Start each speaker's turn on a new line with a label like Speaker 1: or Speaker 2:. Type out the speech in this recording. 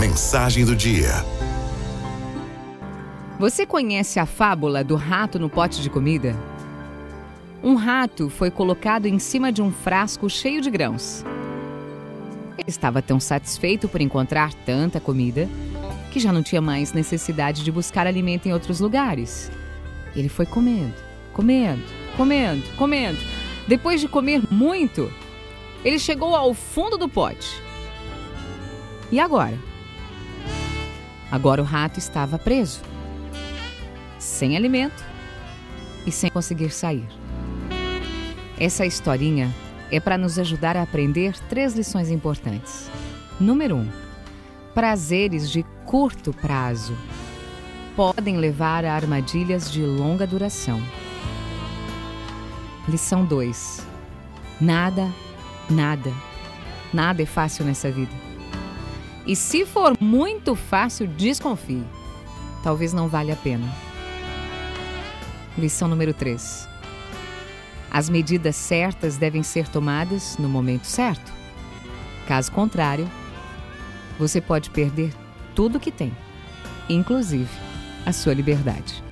Speaker 1: mensagem do dia.
Speaker 2: Você conhece a fábula do rato no pote de comida? Um rato foi colocado em cima de um frasco cheio de grãos. Ele estava tão satisfeito por encontrar tanta comida que já não tinha mais necessidade de buscar alimento em outros lugares. Ele foi comendo, comendo, comendo, comendo. Depois de comer muito, ele chegou ao fundo do pote. E agora? Agora o rato estava preso, sem alimento e sem conseguir sair. Essa historinha é para nos ajudar a aprender três lições importantes. Número 1. Um, prazeres de curto prazo podem levar a armadilhas de longa duração. Lição 2. Nada, nada, nada é fácil nessa vida. E se for muito fácil, desconfie. Talvez não valha a pena. Lição número 3. As medidas certas devem ser tomadas no momento certo. Caso contrário, você pode perder tudo que tem, inclusive a sua liberdade.